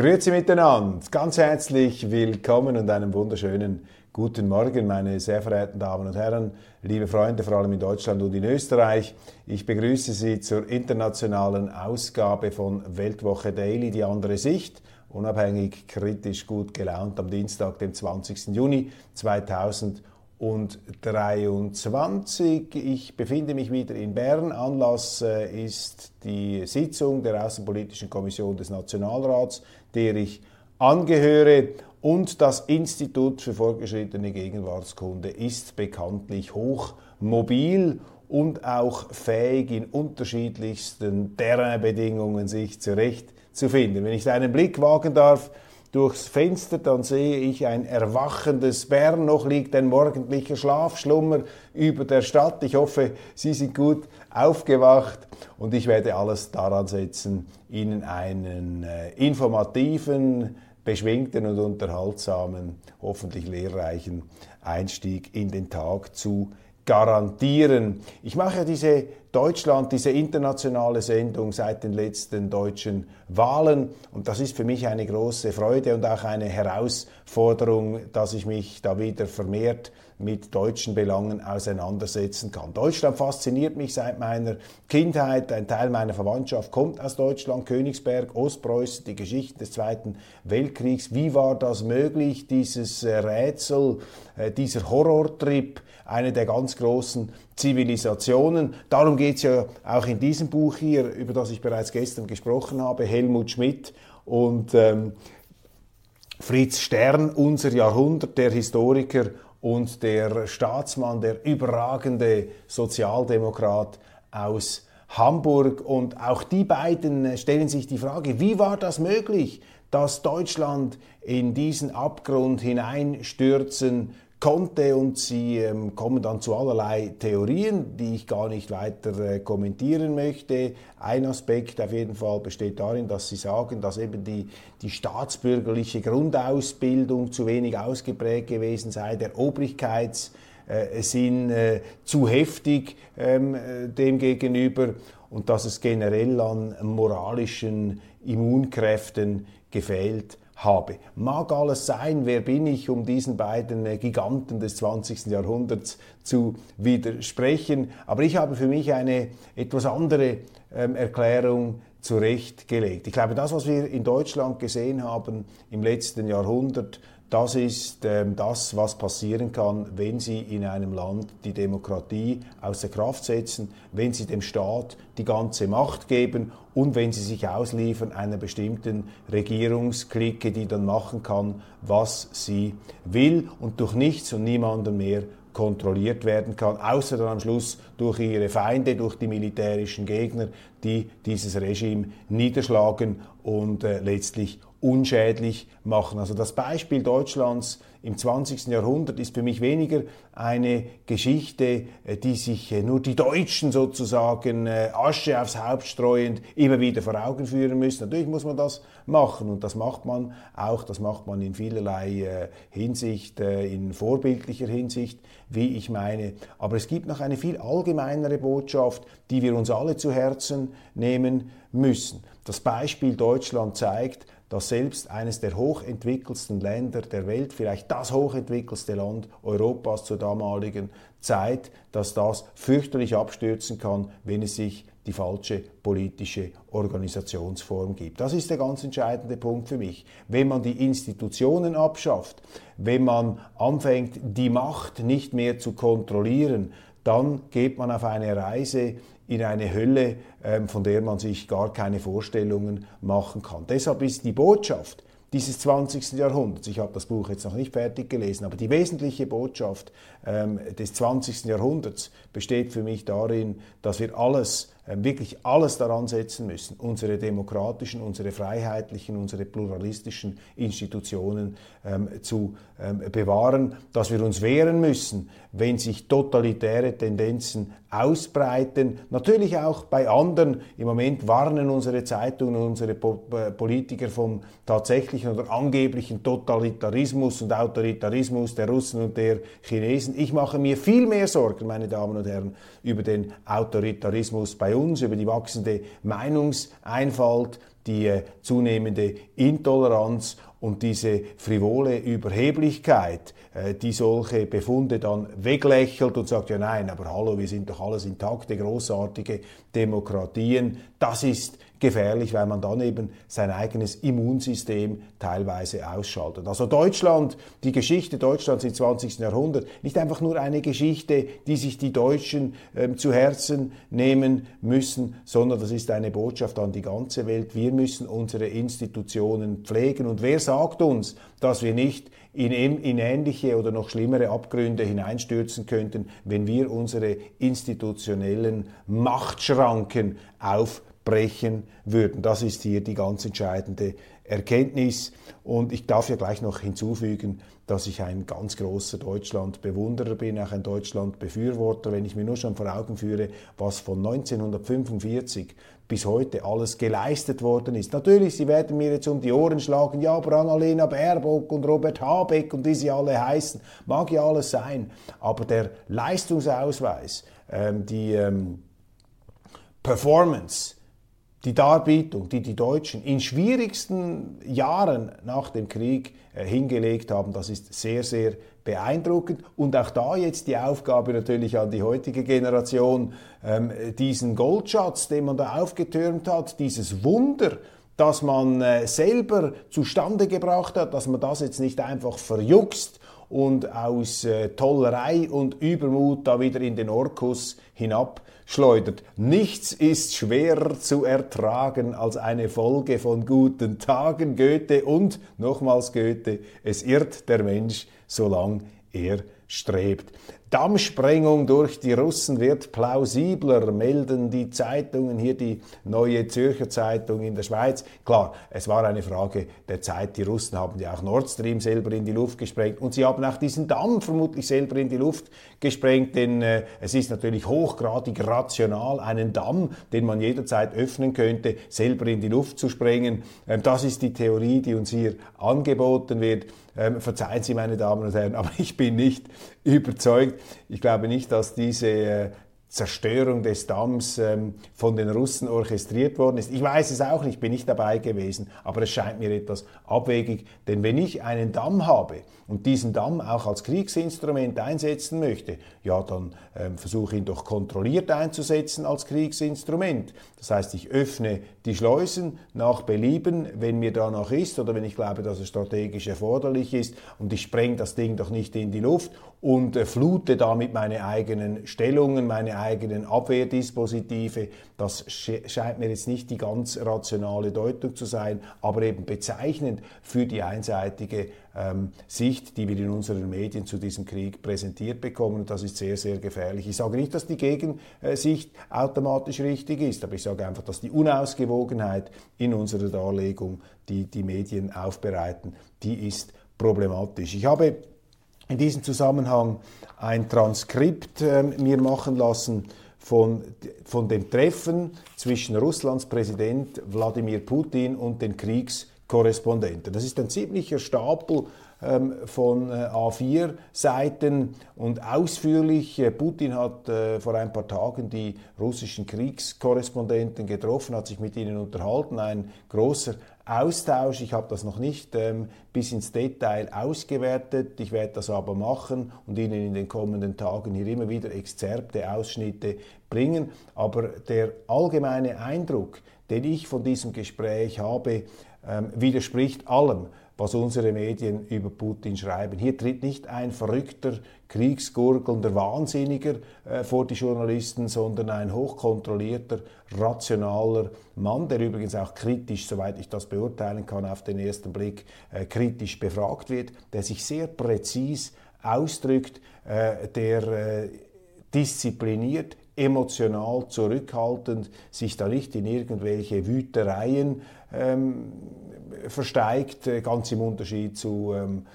Grüezi miteinander, ganz herzlich willkommen und einen wunderschönen guten Morgen, meine sehr verehrten Damen und Herren, liebe Freunde, vor allem in Deutschland und in Österreich. Ich begrüße Sie zur internationalen Ausgabe von Weltwoche Daily, die andere Sicht, unabhängig, kritisch, gut gelaunt am Dienstag, dem 20. Juni 2020 und 23. Ich befinde mich wieder in Bern. Anlass äh, ist die Sitzung der Außenpolitischen Kommission des Nationalrats, der ich angehöre. Und das Institut für fortgeschrittene Gegenwartskunde ist bekanntlich hochmobil und auch fähig, in unterschiedlichsten Terrainbedingungen sich zurechtzufinden. Wenn ich einen Blick wagen darf, durchs Fenster, dann sehe ich ein erwachendes Bern, noch liegt ein morgendlicher Schlafschlummer über der Stadt. Ich hoffe, Sie sind gut aufgewacht und ich werde alles daran setzen, Ihnen einen äh, informativen, beschwingten und unterhaltsamen, hoffentlich lehrreichen Einstieg in den Tag zu garantieren. Ich mache diese Deutschland, diese internationale Sendung seit den letzten deutschen Wahlen und das ist für mich eine große Freude und auch eine Herausforderung, dass ich mich da wieder vermehrt mit deutschen Belangen auseinandersetzen kann. Deutschland fasziniert mich seit meiner Kindheit. Ein Teil meiner Verwandtschaft kommt aus Deutschland, Königsberg, Ostpreußen, die Geschichte des Zweiten Weltkriegs. Wie war das möglich, dieses äh, Rätsel, äh, dieser Horrortrip, eine der ganz großen Zivilisationen. Darum geht es ja auch in diesem Buch hier, über das ich bereits gestern gesprochen habe, Helmut Schmidt und ähm, Fritz Stern, unser Jahrhundert, der Historiker und der Staatsmann, der überragende Sozialdemokrat aus Hamburg. Und auch die beiden stellen sich die Frage, wie war das möglich, dass Deutschland in diesen Abgrund hineinstürzen konnte und sie ähm, kommen dann zu allerlei Theorien, die ich gar nicht weiter äh, kommentieren möchte. Ein Aspekt auf jeden Fall besteht darin, dass sie sagen, dass eben die, die staatsbürgerliche Grundausbildung zu wenig ausgeprägt gewesen sei, der Obrigkeitssinn äh, zu heftig ähm, äh, dem gegenüber und dass es generell an moralischen Immunkräften gefehlt habe. Mag alles sein, wer bin ich, um diesen beiden äh, Giganten des 20. Jahrhunderts zu widersprechen, aber ich habe für mich eine etwas andere ähm, Erklärung zurechtgelegt. Ich glaube, das, was wir in Deutschland gesehen haben im letzten Jahrhundert, das ist ähm, das, was passieren kann, wenn Sie in einem Land die Demokratie außer Kraft setzen, wenn Sie dem Staat die ganze Macht geben und wenn Sie sich ausliefern einer bestimmten Regierungsklicke, die dann machen kann, was sie will und durch nichts und niemanden mehr kontrolliert werden kann, außer dann am Schluss durch ihre Feinde, durch die militärischen Gegner, die dieses Regime niederschlagen und äh, letztlich unschädlich machen. Also das Beispiel Deutschlands im 20. Jahrhundert ist für mich weniger eine Geschichte, äh, die sich äh, nur die Deutschen sozusagen äh, Asche aufs Haupt streuend immer wieder vor Augen führen müssen. Natürlich muss man das machen und das macht man auch, das macht man in vielerlei Hinsicht, in vorbildlicher Hinsicht, wie ich meine. Aber es gibt noch eine viel allgemeinere Botschaft, die wir uns alle zu Herzen nehmen müssen. Das Beispiel Deutschland zeigt, dass selbst eines der hochentwickelsten Länder der Welt, vielleicht das hochentwickelste Land Europas zur damaligen Zeit, dass das fürchterlich abstürzen kann, wenn es sich die falsche politische Organisationsform gibt. Das ist der ganz entscheidende Punkt für mich. Wenn man die Institutionen abschafft, wenn man anfängt, die Macht nicht mehr zu kontrollieren, dann geht man auf eine Reise in eine Hölle, ähm, von der man sich gar keine Vorstellungen machen kann. Deshalb ist die Botschaft, dieses 20. Jahrhunderts. Ich habe das Buch jetzt noch nicht fertig gelesen, aber die wesentliche Botschaft ähm, des 20. Jahrhunderts besteht für mich darin, dass wir alles wirklich alles daran setzen müssen, unsere demokratischen, unsere freiheitlichen, unsere pluralistischen Institutionen ähm, zu ähm, bewahren, dass wir uns wehren müssen, wenn sich totalitäre Tendenzen ausbreiten. Natürlich auch bei anderen. Im Moment warnen unsere Zeitungen und unsere po äh, Politiker vom tatsächlichen oder angeblichen Totalitarismus und Autoritarismus der Russen und der Chinesen. Ich mache mir viel mehr Sorgen, meine Damen und Herren, über den Autoritarismus bei uns, über die wachsende Meinungseinfalt, die äh, zunehmende Intoleranz und diese frivole Überheblichkeit, äh, die solche Befunde dann weglächelt und sagt, ja nein, aber hallo, wir sind doch alles intakte, großartige Demokratien, das ist gefährlich, weil man dann eben sein eigenes Immunsystem teilweise ausschaltet. Also Deutschland, die Geschichte Deutschlands im 20. Jahrhundert, nicht einfach nur eine Geschichte, die sich die Deutschen ähm, zu Herzen nehmen müssen, sondern das ist eine Botschaft an die ganze Welt. Wir müssen unsere Institutionen pflegen. Und wer sagt uns, dass wir nicht in, in ähnliche oder noch schlimmere Abgründe hineinstürzen könnten, wenn wir unsere institutionellen Machtschranken auf brechen würden. Das ist hier die ganz entscheidende Erkenntnis. Und ich darf ja gleich noch hinzufügen, dass ich ein ganz großer Deutschland-Bewunderer bin, auch ein Deutschland-Befürworter, wenn ich mir nur schon vor Augen führe, was von 1945 bis heute alles geleistet worden ist. Natürlich, Sie werden mir jetzt um die Ohren schlagen, ja, aber Annalena Baerbock und Robert Habeck und wie sie alle heißen, mag ja alles sein, aber der Leistungsausweis, ähm, die ähm, Performance, die Darbietung, die die Deutschen in schwierigsten Jahren nach dem Krieg äh, hingelegt haben, das ist sehr, sehr beeindruckend. Und auch da jetzt die Aufgabe natürlich an die heutige Generation, ähm, diesen Goldschatz, den man da aufgetürmt hat, dieses Wunder, das man äh, selber zustande gebracht hat, dass man das jetzt nicht einfach verjuckst und aus äh, Tollerei und Übermut da wieder in den Orkus hinab schleudert. Nichts ist schwerer zu ertragen als eine Folge von guten Tagen, Goethe und nochmals Goethe, es irrt der Mensch, solange er strebt. Dammsprengung durch die Russen wird plausibler, melden die Zeitungen, hier die neue Zürcher Zeitung in der Schweiz. Klar, es war eine Frage der Zeit. Die Russen haben ja auch Nord Stream selber in die Luft gesprengt und sie haben auch diesen Damm vermutlich selber in die Luft gesprengt, denn äh, es ist natürlich hochgradig rational, einen Damm, den man jederzeit öffnen könnte, selber in die Luft zu sprengen. Ähm, das ist die Theorie, die uns hier angeboten wird. Ähm, verzeihen Sie, meine Damen und Herren, aber ich bin nicht überzeugt. Ich glaube nicht, dass diese äh, Zerstörung des Damms ähm, von den Russen orchestriert worden ist. Ich weiß es auch nicht, bin nicht dabei gewesen, aber es scheint mir etwas abwegig, denn wenn ich einen Damm habe und diesen Damm auch als Kriegsinstrument einsetzen möchte, ja, dann ähm, versuche ihn doch kontrolliert einzusetzen als Kriegsinstrument. Das heißt, ich öffne die Schleusen nach Belieben, wenn mir danach ist oder wenn ich glaube, dass es strategisch erforderlich ist und ich spreng das Ding doch nicht in die Luft und äh, flute damit meine eigenen Stellungen, meine eigenen Abwehrdispositive. Das scheint mir jetzt nicht die ganz rationale Deutung zu sein, aber eben bezeichnend für die einseitige ähm, Sicht, die wir in unseren Medien zu diesem Krieg präsentiert bekommen. das ist sehr, sehr gefährlich. Ich sage nicht, dass die Gegensicht automatisch richtig ist, aber ich sage einfach, dass die Unausgewogenheit in unserer Darlegung, die die Medien aufbereiten, die ist problematisch. Ich habe in diesem Zusammenhang ein Transkript äh, mir machen lassen von, von dem Treffen zwischen Russlands Präsident Wladimir Putin und den Kriegskorrespondenten. Das ist ein ziemlicher Stapel von äh, A4 Seiten und ausführlich. Äh, Putin hat äh, vor ein paar Tagen die russischen Kriegskorrespondenten getroffen, hat sich mit ihnen unterhalten. Ein großer Austausch. Ich habe das noch nicht ähm, bis ins Detail ausgewertet. Ich werde das aber machen und Ihnen in den kommenden Tagen hier immer wieder Exzerpte, Ausschnitte bringen. Aber der allgemeine Eindruck, den ich von diesem Gespräch habe, ähm, widerspricht allem, was unsere Medien über Putin schreiben. Hier tritt nicht ein verrückter, kriegsgurgelnder Wahnsinniger äh, vor die Journalisten, sondern ein hochkontrollierter, rationaler Mann, der übrigens auch kritisch, soweit ich das beurteilen kann, auf den ersten Blick äh, kritisch befragt wird, der sich sehr präzis ausdrückt, äh, der äh, diszipliniert, emotional zurückhaltend, sich da nicht in irgendwelche Wütereien ähm, versteigt, äh, ganz im Unterschied zu ähm,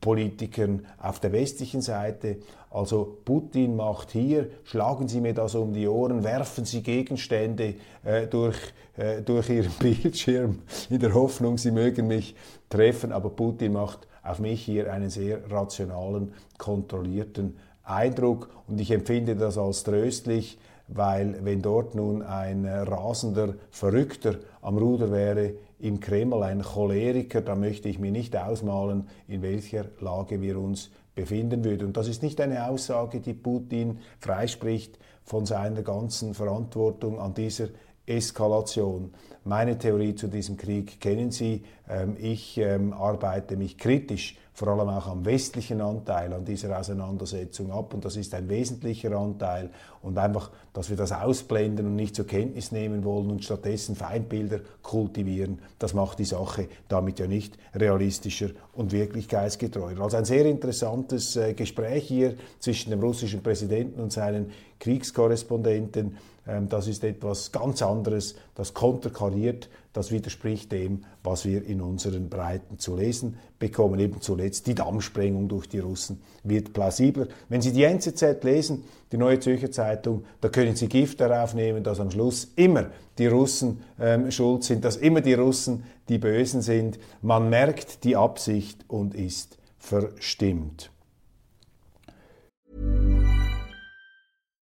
Politikern auf der westlichen Seite. Also Putin macht hier, schlagen Sie mir das um die Ohren, werfen Sie Gegenstände äh, durch, äh, durch Ihren Bildschirm in der Hoffnung, Sie mögen mich treffen. Aber Putin macht auf mich hier einen sehr rationalen, kontrollierten Eindruck und ich empfinde das als tröstlich, weil wenn dort nun ein rasender Verrückter am Ruder wäre im Kreml, ein Choleriker, dann möchte ich mir nicht ausmalen, in welcher Lage wir uns befinden würden. Und das ist nicht eine Aussage, die Putin freispricht von seiner ganzen Verantwortung an dieser Eskalation. Meine Theorie zu diesem Krieg kennen Sie. Ähm, ich ähm, arbeite mich kritisch vor allem auch am westlichen Anteil an dieser Auseinandersetzung ab. Und das ist ein wesentlicher Anteil. Und einfach, dass wir das ausblenden und nicht zur Kenntnis nehmen wollen und stattdessen Feindbilder kultivieren, das macht die Sache damit ja nicht realistischer und wirklichkeitsgetreuer. Also ein sehr interessantes äh, Gespräch hier zwischen dem russischen Präsidenten und seinen Kriegskorrespondenten. Ähm, das ist etwas ganz anderes, das konterkariert, das widerspricht dem, was wir in unseren Breiten zu lesen bekommen. Eben zuletzt die Dammsprengung durch die Russen wird plausibler. Wenn Sie die NZZ lesen, die Neue Zürcher Zeitung, da können Sie Gift darauf nehmen, dass am Schluss immer die Russen ähm, schuld sind, dass immer die Russen die Bösen sind. Man merkt die Absicht und ist verstimmt.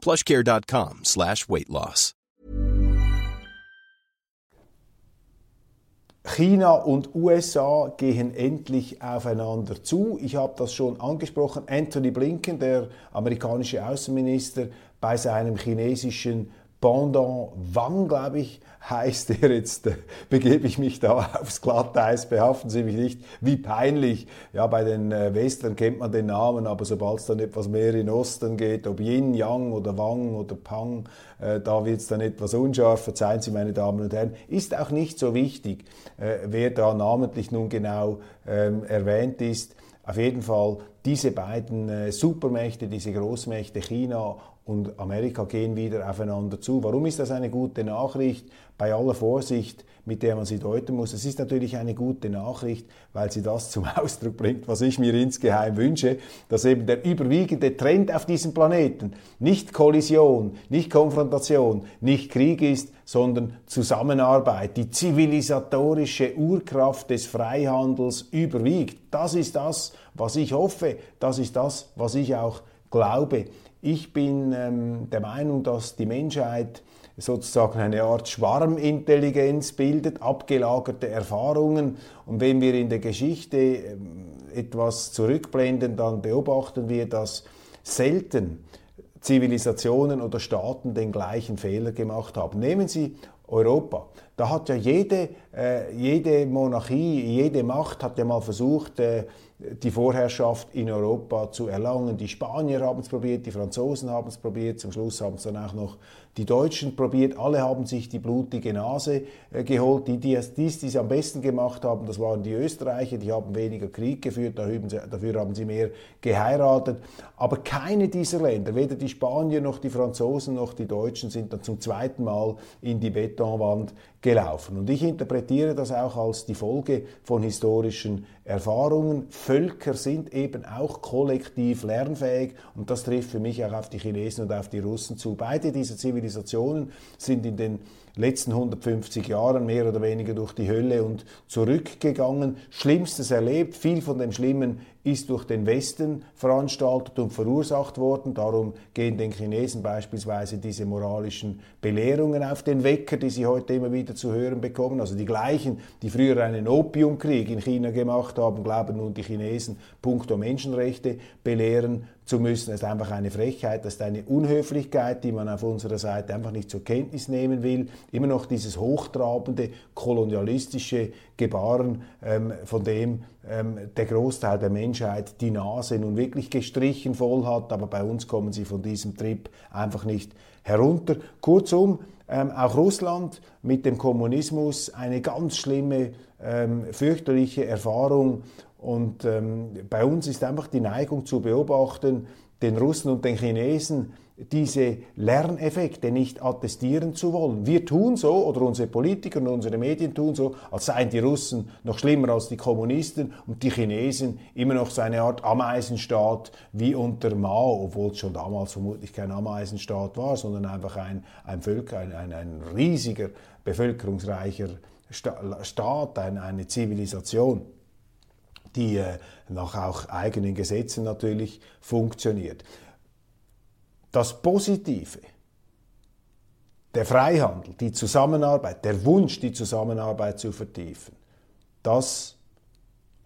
plushcare.com slash weight loss. China und USA gehen endlich aufeinander zu. Ich habe das schon angesprochen. Anthony Blinken, der amerikanische Außenminister, bei seinem chinesischen Pendant Wang, glaube ich, heißt er jetzt, äh, begebe ich mich da aufs Glatteis, behaften Sie mich nicht, wie peinlich. Ja, bei den äh, Western kennt man den Namen, aber sobald es dann etwas mehr in Osten geht, ob Yin, Yang oder Wang oder Pang, äh, da wird es dann etwas unscharf, verzeihen Sie meine Damen und Herren, ist auch nicht so wichtig, wer da namentlich nun genau ähm, erwähnt ist. Auf jeden Fall, diese beiden Supermächte, diese Großmächte China und Amerika gehen wieder aufeinander zu. Warum ist das eine gute Nachricht? Bei aller Vorsicht, mit der man sie deuten muss. Es ist natürlich eine gute Nachricht, weil sie das zum Ausdruck bringt, was ich mir insgeheim wünsche, dass eben der überwiegende Trend auf diesem Planeten nicht Kollision, nicht Konfrontation, nicht Krieg ist, sondern Zusammenarbeit. Die zivilisatorische Urkraft des Freihandels überwiegt. Das ist das, was ich hoffe. Das ist das, was ich auch glaube. Ich bin ähm, der Meinung, dass die Menschheit sozusagen eine Art Schwarmintelligenz bildet, abgelagerte Erfahrungen. Und wenn wir in der Geschichte ähm, etwas zurückblenden, dann beobachten wir, dass selten Zivilisationen oder Staaten den gleichen Fehler gemacht haben. Nehmen Sie Europa. Da hat ja jede, äh, jede Monarchie, jede Macht hat ja mal versucht, äh, die Vorherrschaft in Europa zu erlangen. Die Spanier haben es probiert, die Franzosen haben es probiert, zum Schluss haben es dann auch noch die Deutschen probiert. Alle haben sich die blutige Nase äh, geholt. Die, die es dies, die es am besten gemacht haben, das waren die Österreicher, die haben weniger Krieg geführt, dafür haben sie mehr geheiratet. Aber keine dieser Länder, weder die Spanier noch die Franzosen noch die Deutschen, sind dann zum zweiten Mal in die Betonwand gelaufen. Und ich interpretiere das auch als die Folge von historischen Erfahrungen. Völker sind eben auch kollektiv lernfähig und das trifft für mich auch auf die Chinesen und auf die Russen zu. Beide diese Zivilisationen sind in den letzten 150 Jahren mehr oder weniger durch die Hölle und zurückgegangen, Schlimmstes erlebt. Viel von dem Schlimmen ist durch den Westen veranstaltet und verursacht worden. Darum gehen den Chinesen beispielsweise diese moralischen Belehrungen auf den Wecker, die sie heute immer wieder zu hören bekommen. Also die gleichen, die früher einen Opiumkrieg in China gemacht haben, glauben nun die Chinesen punkto Menschenrechte belehren zu müssen. Das ist einfach eine Frechheit, das ist eine Unhöflichkeit, die man auf unserer Seite einfach nicht zur Kenntnis nehmen will. Immer noch dieses hochtrabende, kolonialistische Gebaren, ähm, von dem ähm, der Großteil der Menschheit die Nase nun wirklich gestrichen voll hat, aber bei uns kommen sie von diesem Trip einfach nicht herunter. Kurzum, ähm, auch Russland mit dem Kommunismus eine ganz schlimme, ähm, fürchterliche Erfahrung und ähm, bei uns ist einfach die Neigung zu beobachten, den Russen und den Chinesen diese Lerneffekte nicht attestieren zu wollen. Wir tun so, oder unsere Politiker und unsere Medien tun so, als seien die Russen noch schlimmer als die Kommunisten und die Chinesen immer noch so eine Art Ameisenstaat wie unter Mao, obwohl es schon damals vermutlich kein Ameisenstaat war, sondern einfach ein, ein Völker, ein, ein, ein riesiger, bevölkerungsreicher Staat, ein, eine Zivilisation die äh, nach auch eigenen Gesetzen natürlich funktioniert. Das Positive, der Freihandel, die Zusammenarbeit, der Wunsch, die Zusammenarbeit zu vertiefen, das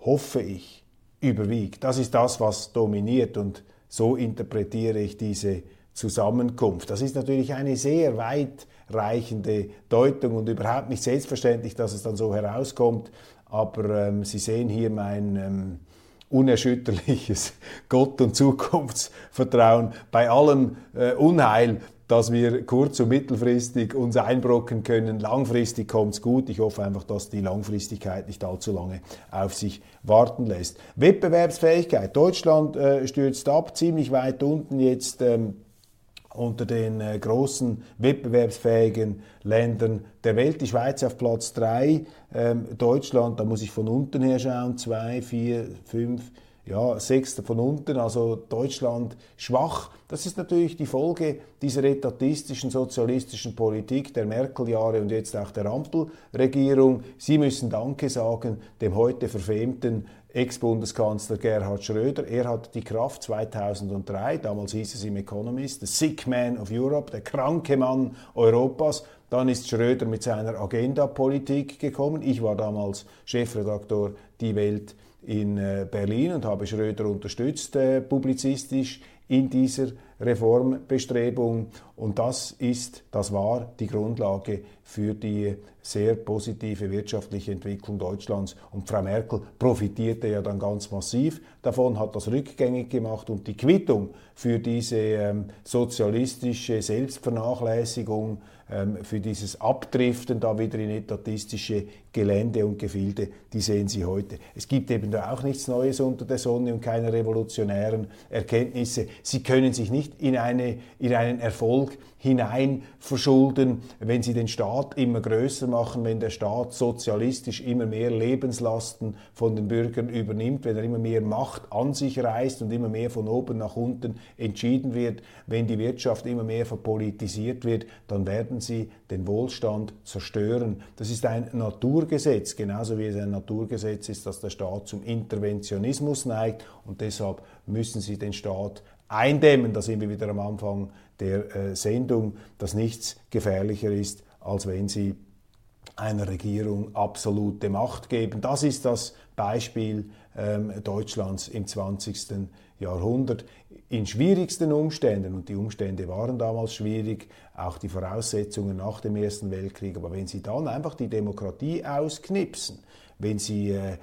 hoffe ich überwiegt. Das ist das, was dominiert und so interpretiere ich diese Zusammenkunft. Das ist natürlich eine sehr weitreichende Deutung und überhaupt nicht selbstverständlich, dass es dann so herauskommt. Aber ähm, Sie sehen hier mein ähm, unerschütterliches Gott- und Zukunftsvertrauen bei allem äh, Unheil, dass wir kurz- und mittelfristig uns einbrocken können. Langfristig kommt es gut. Ich hoffe einfach, dass die Langfristigkeit nicht allzu lange auf sich warten lässt. Wettbewerbsfähigkeit. Deutschland äh, stürzt ab, ziemlich weit unten jetzt. Ähm, unter den äh, großen wettbewerbsfähigen Ländern der Welt. Die Schweiz auf Platz 3, ähm, Deutschland, da muss ich von unten her schauen, 2, 4, 5, ja, sechster von unten, also Deutschland schwach. Das ist natürlich die Folge dieser etatistischen sozialistischen Politik der Merkel-Jahre und jetzt auch der Ampelregierung. Sie müssen Danke sagen dem heute verfemten Ex-Bundeskanzler Gerhard Schröder. Er hat die Kraft 2003, damals hieß es im Economist, the sick man of Europe, der kranke Mann Europas. Dann ist Schröder mit seiner Agenda-Politik gekommen. Ich war damals Chefredaktor Die Welt in äh, Berlin und habe Schröder unterstützt äh, publizistisch in dieser Reformbestrebung. Und das ist, das war die Grundlage für die sehr positive wirtschaftliche Entwicklung Deutschlands. Und Frau Merkel profitierte ja dann ganz massiv davon, hat das rückgängig gemacht und die Quittung für diese ähm, sozialistische Selbstvernachlässigung für dieses Abdriften da wieder in etatistische Gelände und Gefilde, die sehen Sie heute. Es gibt eben da auch nichts Neues unter der Sonne und keine revolutionären Erkenntnisse. Sie können sich nicht in, eine, in einen Erfolg hinein verschulden, wenn Sie den Staat immer größer machen, wenn der Staat sozialistisch immer mehr Lebenslasten von den Bürgern übernimmt, wenn er immer mehr Macht an sich reißt und immer mehr von oben nach unten entschieden wird, wenn die Wirtschaft immer mehr verpolitisiert wird, dann werden Sie den Wohlstand zerstören. Das ist ein Naturgesetz, genauso wie es ein Naturgesetz ist, dass der Staat zum Interventionismus neigt und deshalb müssen Sie den Staat eindämmen. Da sind wir wieder am Anfang der äh, Sendung, dass nichts gefährlicher ist, als wenn Sie einer Regierung absolute Macht geben. Das ist das Beispiel ähm, Deutschlands im 20. Jahrhundert. In schwierigsten Umständen, und die Umstände waren damals schwierig, auch die Voraussetzungen nach dem Ersten Weltkrieg, aber wenn Sie dann einfach die Demokratie ausknipsen, wenn Sie äh,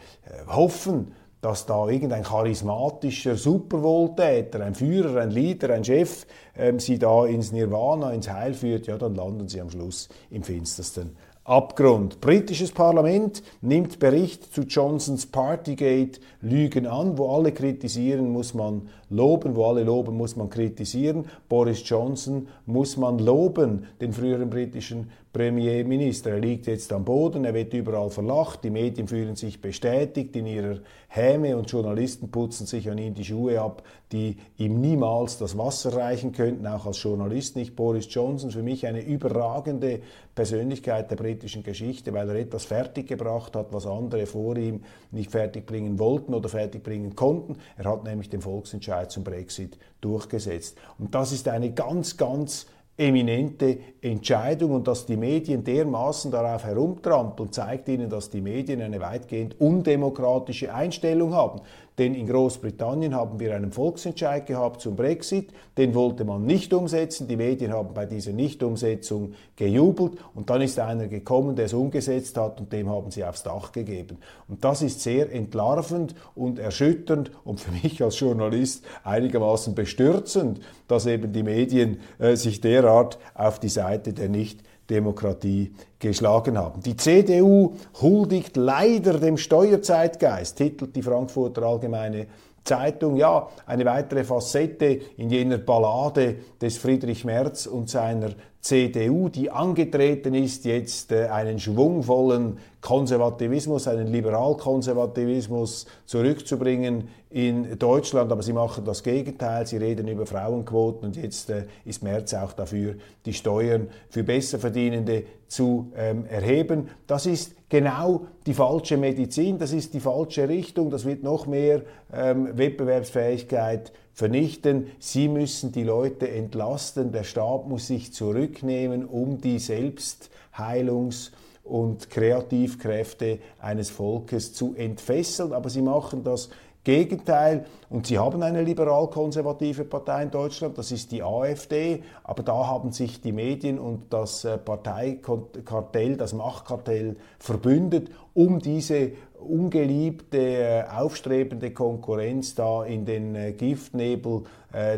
hoffen, dass da irgendein charismatischer Superwohltäter, ein Führer, ein Leader, ein Chef ähm, sie da ins Nirvana, ins Heil führt, ja, dann landen sie am Schluss im finstersten Abgrund. Britisches Parlament nimmt Bericht zu Johnsons Partygate Lügen an. Wo alle kritisieren, muss man loben. Wo alle loben, muss man kritisieren. Boris Johnson muss man loben, den früheren britischen Premierminister. Er liegt jetzt am Boden, er wird überall verlacht, die Medien fühlen sich bestätigt in ihrer Häme und Journalisten putzen sich an ihm die Schuhe ab, die ihm niemals das Wasser reichen könnten, auch als Journalist nicht. Boris Johnson, für mich eine überragende Persönlichkeit der britischen Geschichte, weil er etwas fertiggebracht hat, was andere vor ihm nicht fertigbringen wollten oder fertigbringen konnten. Er hat nämlich den Volksentscheid zum Brexit durchgesetzt. Und das ist eine ganz, ganz eminente Entscheidung und dass die Medien dermaßen darauf herumtrampeln, zeigt ihnen, dass die Medien eine weitgehend undemokratische Einstellung haben. Denn in Großbritannien haben wir einen Volksentscheid gehabt zum Brexit, den wollte man nicht umsetzen. Die Medien haben bei dieser Nichtumsetzung gejubelt und dann ist einer gekommen, der es umgesetzt hat und dem haben sie aufs Dach gegeben. Und das ist sehr entlarvend und erschütternd und für mich als Journalist einigermaßen bestürzend, dass eben die Medien äh, sich derart auf die Seite der nicht Demokratie geschlagen haben. Die CDU huldigt leider dem Steuerzeitgeist, titelt die Frankfurter Allgemeine Zeitung, ja, eine weitere Facette in jener Ballade des Friedrich Merz und seiner CDU, die angetreten ist, jetzt äh, einen schwungvollen Konservativismus, einen Liberalkonservativismus zurückzubringen in Deutschland. Aber sie machen das Gegenteil. Sie reden über Frauenquoten und jetzt äh, ist Merz auch dafür, die Steuern für Besserverdienende zu ähm, erheben. Das ist genau die falsche Medizin, das ist die falsche Richtung. Das wird noch mehr ähm, Wettbewerbsfähigkeit vernichten. Sie müssen die Leute entlasten. Der Staat muss sich zurücknehmen, um die Selbstheilungs- und Kreativkräfte eines Volkes zu entfesseln. Aber sie machen das Gegenteil. Und Sie haben eine liberal-konservative Partei in Deutschland, das ist die AfD, aber da haben sich die Medien und das äh, Parteikartell, das Machtkartell verbündet, um diese ungeliebte, äh, aufstrebende Konkurrenz da in den äh, Giftnebel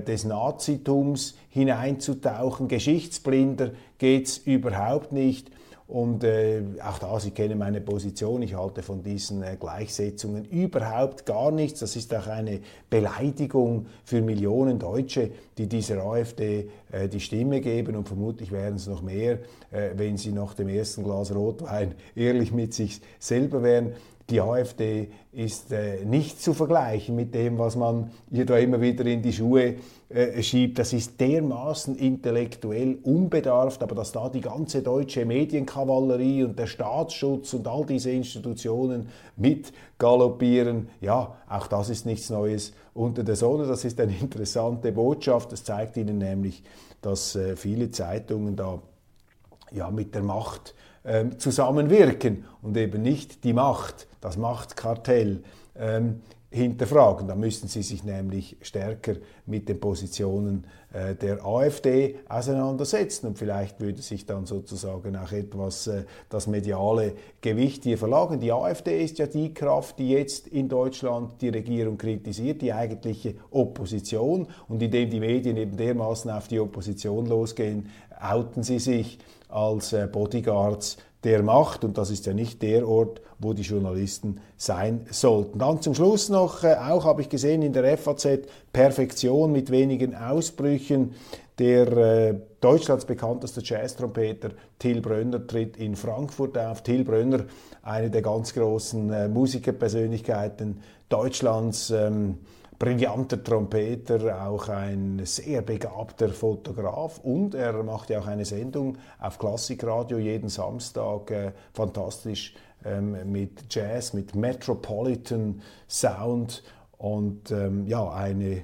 des Nazitums hineinzutauchen. Geschichtsblinder geht es überhaupt nicht. Und äh, auch da, Sie kennen meine Position, ich halte von diesen äh, Gleichsetzungen überhaupt gar nichts. Das ist auch eine Beleidigung für Millionen Deutsche, die dieser AfD äh, die Stimme geben. Und vermutlich wären es noch mehr, äh, wenn sie nach dem ersten Glas Rotwein ehrlich mit sich selber wären die AfD ist äh, nicht zu vergleichen mit dem, was man ihr da immer wieder in die Schuhe äh, schiebt. Das ist dermaßen intellektuell unbedarft, aber dass da die ganze deutsche Medienkavallerie und der Staatsschutz und all diese Institutionen mit galoppieren, ja, auch das ist nichts Neues unter der Sonne. Das ist eine interessante Botschaft. Das zeigt Ihnen nämlich, dass äh, viele Zeitungen da ja, mit der Macht zusammenwirken und eben nicht die Macht, das Machtkartell. Ähm, hinterfragen. Da müssten Sie sich nämlich stärker mit den Positionen äh, der AfD auseinandersetzen und vielleicht würde sich dann sozusagen auch etwas äh, das mediale Gewicht hier verlagern. Die AfD ist ja die Kraft, die jetzt in Deutschland die Regierung kritisiert, die eigentliche Opposition und indem die Medien eben dermaßen auf die Opposition losgehen, outen sie sich als äh, Bodyguards der Macht und das ist ja nicht der Ort, wo die Journalisten sein sollten. Dann zum Schluss noch, äh, auch habe ich gesehen in der FAZ, Perfektion mit wenigen Ausbrüchen. Der äh, Deutschlands bekannteste Jazz-Trompeter Till Brönner tritt in Frankfurt auf. Till Brönner, eine der ganz großen äh, Musikerpersönlichkeiten Deutschlands. Ähm, brillanter Trompeter, auch ein sehr begabter Fotograf. Und er macht ja auch eine Sendung auf Klassikradio jeden Samstag, äh, fantastisch ähm, mit Jazz, mit Metropolitan Sound. Und ähm, ja, eine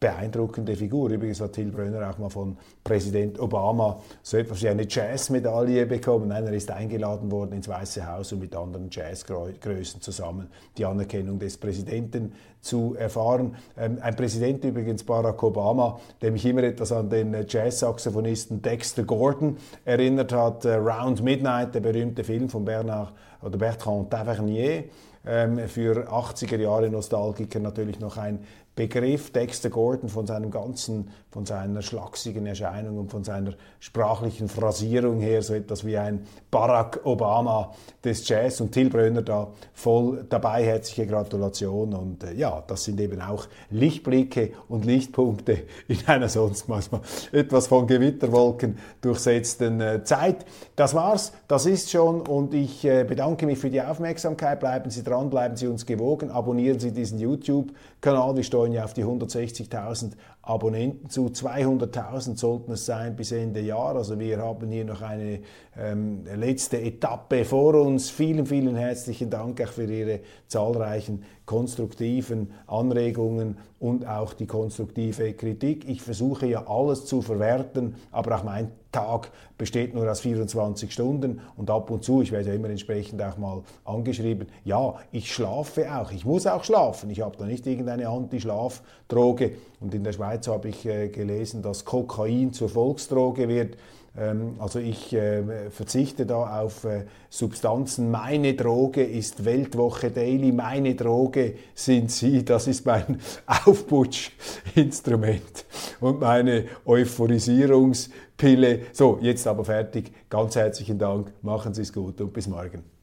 beeindruckende Figur. Übrigens hat Till Brönner auch mal von Präsident Obama so etwas wie eine Jazzmedaille bekommen. Nein, er ist eingeladen worden ins Weiße Haus, um mit anderen Jazzgrößen zusammen die Anerkennung des Präsidenten zu erfahren. Ähm, ein Präsident übrigens, Barack Obama, der mich immer etwas an den Jazz-Saxophonisten Dexter Gordon erinnert hat. Äh, Round Midnight, der berühmte Film von Bernard oder Bertrand Tavernier für 80er Jahre Nostalgiker natürlich noch ein Begriff Dexter Gordon von seinem ganzen, von seiner schlachsigen Erscheinung und von seiner sprachlichen Phrasierung her so etwas wie ein Barack Obama des Jazz und Till Brönner da voll dabei. Herzliche Gratulation und äh, ja, das sind eben auch Lichtblicke und Lichtpunkte in einer sonst manchmal etwas von Gewitterwolken durchsetzten äh, Zeit. Das war's, das ist schon und ich äh, bedanke mich für die Aufmerksamkeit. Bleiben Sie dran, bleiben Sie uns gewogen, abonnieren Sie diesen YouTube-Kanal. Wir steuern ja auf die 160.000 Abonnenten zu. 200.000 sollten es sein bis Ende Jahr. Also wir haben hier noch eine ähm, letzte Etappe vor uns. Vielen, vielen herzlichen Dank auch für Ihre zahlreichen konstruktiven Anregungen und auch die konstruktive Kritik. Ich versuche ja alles zu verwerten, aber auch mein Tag besteht nur aus 24 Stunden und ab und zu, ich werde ja immer entsprechend auch mal angeschrieben, ja, ich schlafe auch, ich muss auch schlafen, ich habe da nicht irgendeine Antischlafdroge und in der Schweiz habe ich äh, gelesen, dass Kokain zur Volksdroge wird. Ähm, also ich äh, verzichte da auf äh, Substanzen. Meine Droge ist Weltwoche Daily. Meine Droge sind Sie. Das ist mein Aufputschinstrument und meine Euphorisierungspille. So, jetzt aber fertig. Ganz herzlichen Dank. Machen Sie es gut und bis morgen.